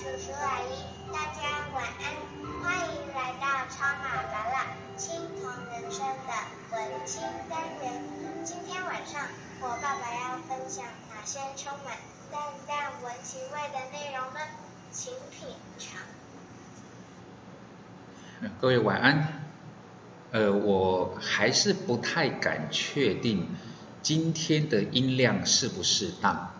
叔叔阿姨，大家晚安，欢迎来到超马达拉青铜人生的文青单元。今天晚上我爸爸要分享哪些充满淡淡文情味的内容呢？请品尝。各位晚安。呃，我还是不太敢确定今天的音量适不适当。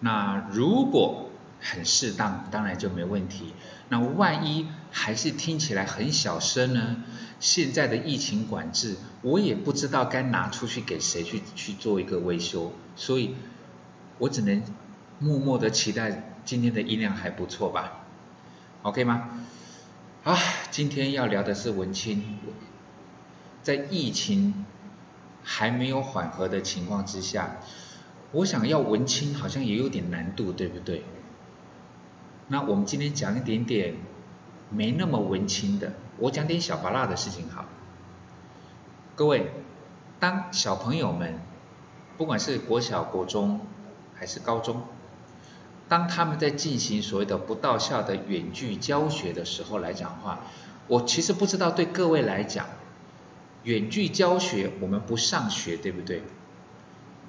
那如果很适当，当然就没问题。那万一还是听起来很小声呢？现在的疫情管制，我也不知道该拿出去给谁去去做一个维修，所以我只能默默的期待今天的音量还不错吧？OK 吗？啊，今天要聊的是文青。在疫情还没有缓和的情况之下，我想要文青好像也有点难度，对不对？那我们今天讲一点点没那么文青的，我讲点小巴辣的事情好。各位，当小朋友们不管是国小、国中还是高中，当他们在进行所谓的不到校的远距教学的时候来讲的话，我其实不知道对各位来讲。远距教学，我们不上学，对不对？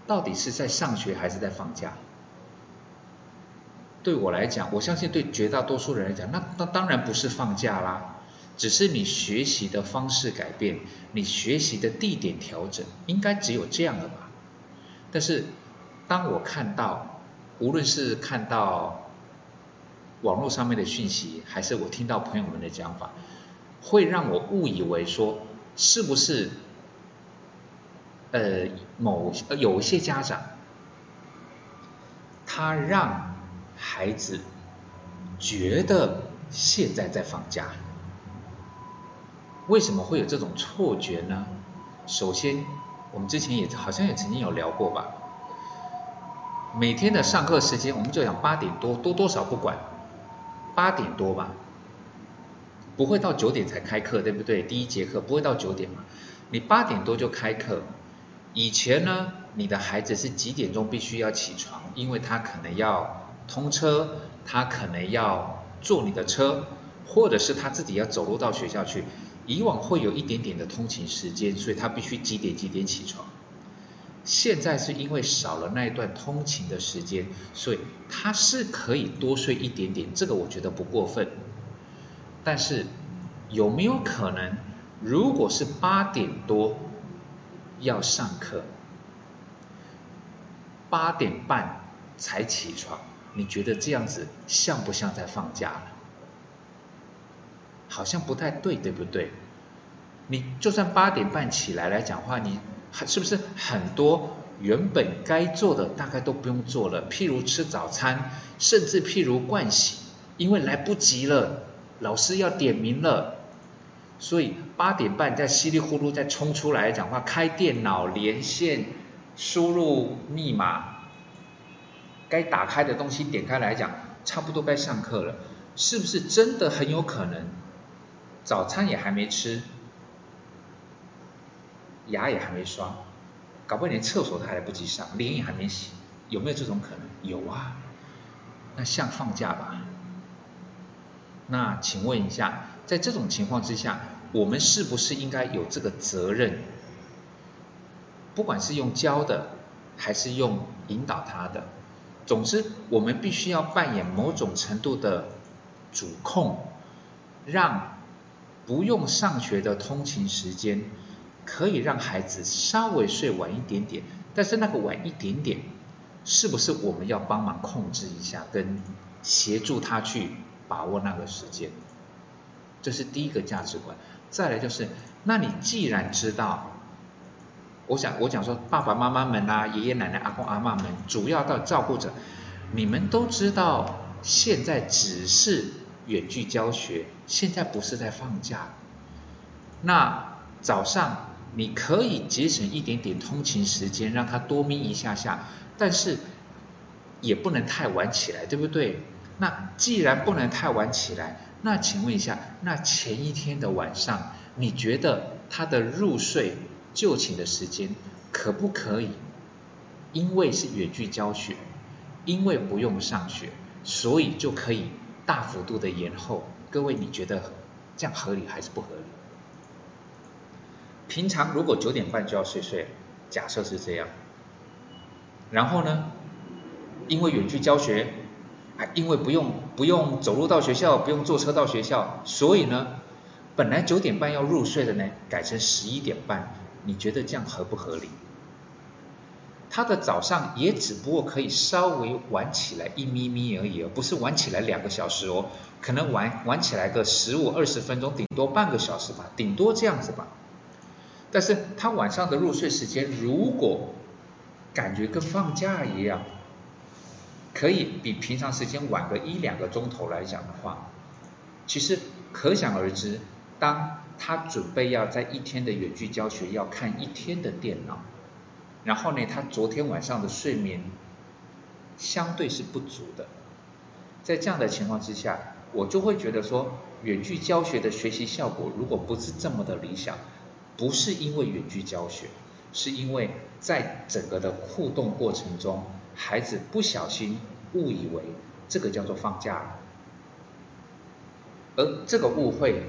到底是在上学还是在放假？对我来讲，我相信对绝大多数人来讲，那那当然不是放假啦，只是你学习的方式改变，你学习的地点调整，应该只有这样的吧？但是当我看到，无论是看到网络上面的讯息，还是我听到朋友们的讲法，会让我误以为说。是不是呃某有一些家长，他让孩子觉得现在在放假？为什么会有这种错觉呢？首先，我们之前也好像也曾经有聊过吧。每天的上课时间，我们就讲八点多，多多少不管，八点多吧。不会到九点才开课，对不对？第一节课不会到九点嘛？你八点多就开课。以前呢，你的孩子是几点钟必须要起床？因为他可能要通车，他可能要坐你的车，或者是他自己要走路到学校去。以往会有一点点的通勤时间，所以他必须几点几点起床。现在是因为少了那一段通勤的时间，所以他是可以多睡一点点，这个我觉得不过分。但是有没有可能，如果是八点多要上课，八点半才起床，你觉得这样子像不像在放假了？好像不太对，对不对？你就算八点半起来来讲话，你是不是很多原本该做的大概都不用做了？譬如吃早餐，甚至譬如盥洗，因为来不及了。老师要点名了，所以八点半再稀里糊涂再冲出来讲话，开电脑连线，输入密码，该打开的东西点开来讲，差不多该上课了，是不是真的很有可能？早餐也还没吃，牙也还没刷，搞不好连厕所都还来不及上，脸也还没洗，有没有这种可能？有啊，那像放假吧。那请问一下，在这种情况之下，我们是不是应该有这个责任？不管是用教的，还是用引导他的，总之我们必须要扮演某种程度的主控，让不用上学的通勤时间，可以让孩子稍微睡晚一点点。但是那个晚一点点，是不是我们要帮忙控制一下，跟协助他去？把握那个时间，这是第一个价值观。再来就是，那你既然知道，我想我讲说，爸爸妈妈们啊，爷爷奶奶、阿公阿妈们，主要的照顾者，你们都知道，现在只是远距教学，现在不是在放假。那早上你可以节省一点点通勤时间，让他多眯一下下，但是也不能太晚起来，对不对？那既然不能太晚起来，那请问一下，那前一天的晚上，你觉得他的入睡就寝的时间可不可以？因为是远距教学，因为不用上学，所以就可以大幅度的延后，各位你觉得这样合理还是不合理？平常如果九点半就要睡睡，假设是这样，然后呢，因为远距教学，还因为不用不用走路到学校，不用坐车到学校，所以呢，本来九点半要入睡的呢，改成十一点半，你觉得这样合不合理？他的早上也只不过可以稍微晚起来一咪咪而已哦，不是晚起来两个小时哦，可能晚晚起来个十五二十分钟，顶多半个小时吧，顶多这样子吧。但是他晚上的入睡时间如果感觉跟放假一样，可以比平常时间晚个一两个钟头来讲的话，其实可想而知，当他准备要在一天的远距教学要看一天的电脑。然后呢，他昨天晚上的睡眠相对是不足的，在这样的情况之下，我就会觉得说，远距教学的学习效果如果不是这么的理想，不是因为远距教学，是因为在整个的互动过程中，孩子不小心误以为这个叫做放假了，而这个误会，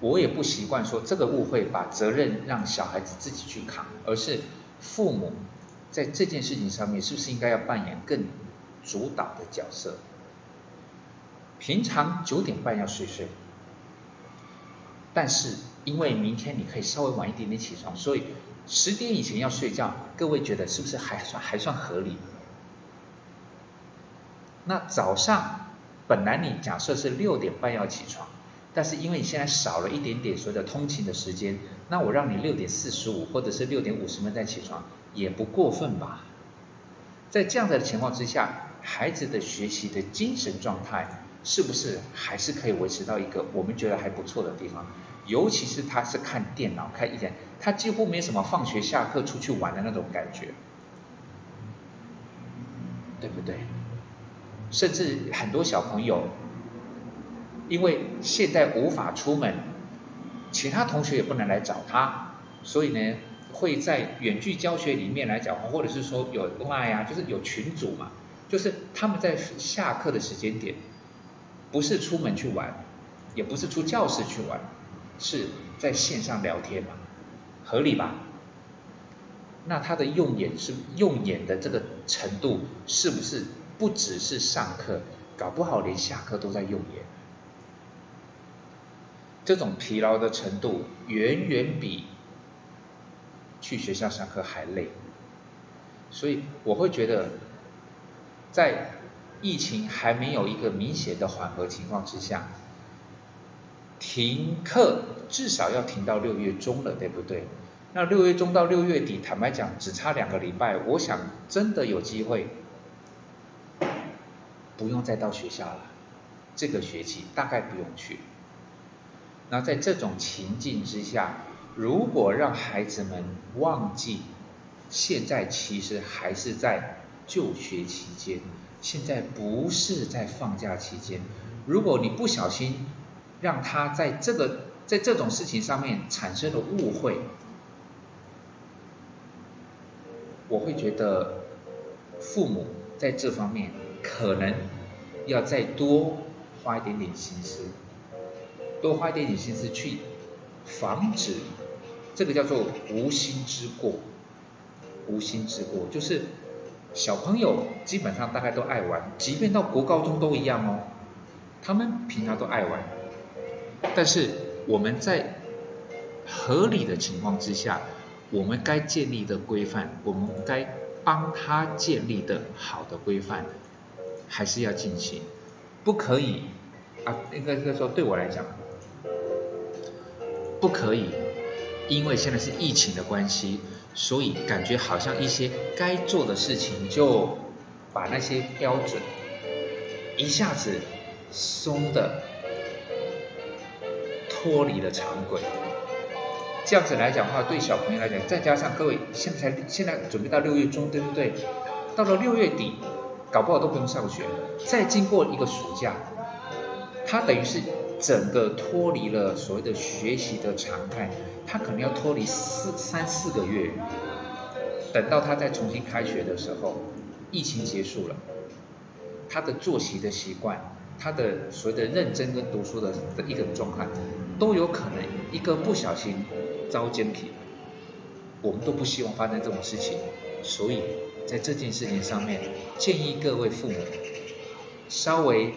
我也不习惯说这个误会把责任让小孩子自己去扛，而是。父母在这件事情上面是不是应该要扮演更主导的角色？平常九点半要睡睡，但是因为明天你可以稍微晚一点点起床，所以十点以前要睡觉。各位觉得是不是还算还算合理？那早上本来你假设是六点半要起床。但是因为你现在少了一点点所谓的通勤的时间，那我让你六点四十五或者是六点五十分再起床，也不过分吧？在这样的情况之下，孩子的学习的精神状态是不是还是可以维持到一个我们觉得还不错的地方？尤其是他是看电脑看一点，他几乎没什么放学下课出去玩的那种感觉，对不对？甚至很多小朋友。因为现在无法出门，其他同学也不能来找他，所以呢，会在远距教学里面来讲，或者是说有 line 啊，就是有群组嘛，就是他们在下课的时间点，不是出门去玩，也不是出教室去玩，是在线上聊天嘛，合理吧？那他的用眼是用眼的这个程度，是不是不只是上课，搞不好连下课都在用眼？这种疲劳的程度远远比去学校上课还累，所以我会觉得，在疫情还没有一个明显的缓和情况之下，停课至少要停到六月中了，对不对？那六月中到六月底，坦白讲只差两个礼拜，我想真的有机会不用再到学校了，这个学期大概不用去。那在这种情境之下，如果让孩子们忘记现在其实还是在就学期间，现在不是在放假期间，如果你不小心让他在这个在这种事情上面产生了误会，我会觉得父母在这方面可能要再多花一点点心思。多花一点点心思去防止这个叫做无心之过，无心之过就是小朋友基本上大概都爱玩，即便到国高中都一样哦，他们平常都爱玩，但是我们在合理的情况之下，我们该建立的规范，我们该帮他建立的好的规范，还是要进行，不可以啊，应该是说对我来讲。不可以，因为现在是疫情的关系，所以感觉好像一些该做的事情就把那些标准一下子松的脱离了常轨。这样子来讲的话，对小朋友来讲，再加上各位现在现在准备到六月中，对不对？到了六月底，搞不好都不用上学，再经过一个暑假，他等于是。整个脱离了所谓的学习的常态，他可能要脱离四三四个月，等到他再重新开学的时候，疫情结束了，他的作息的习惯，他的所谓的认真跟读书的的一个状态，都有可能一个不小心遭奸体。我们都不希望发生这种事情，所以在这件事情上面，建议各位父母稍微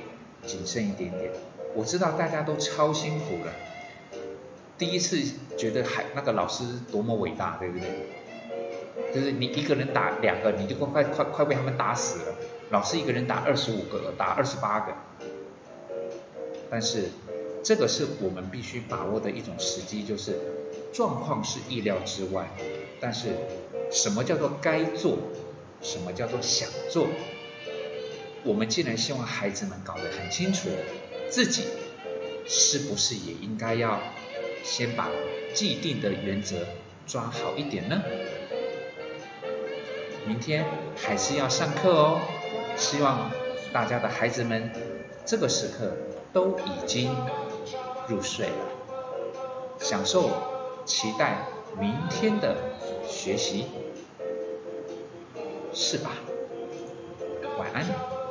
谨慎一点点。我知道大家都超辛苦了，第一次觉得还那个老师多么伟大，对不对？就是你一个人打两个，你就快快快被他们打死了。老师一个人打二十五个，打二十八个。但是这个是我们必须把握的一种时机，就是状况是意料之外，但是什么叫做该做，什么叫做想做，我们既然希望孩子们搞得很清楚，自己是不是也应该要先把既定的原则抓好一点呢？明天还是要上课哦，希望大家的孩子们这个时刻都已经入睡了，享受期待明天的学习，是吧？晚安。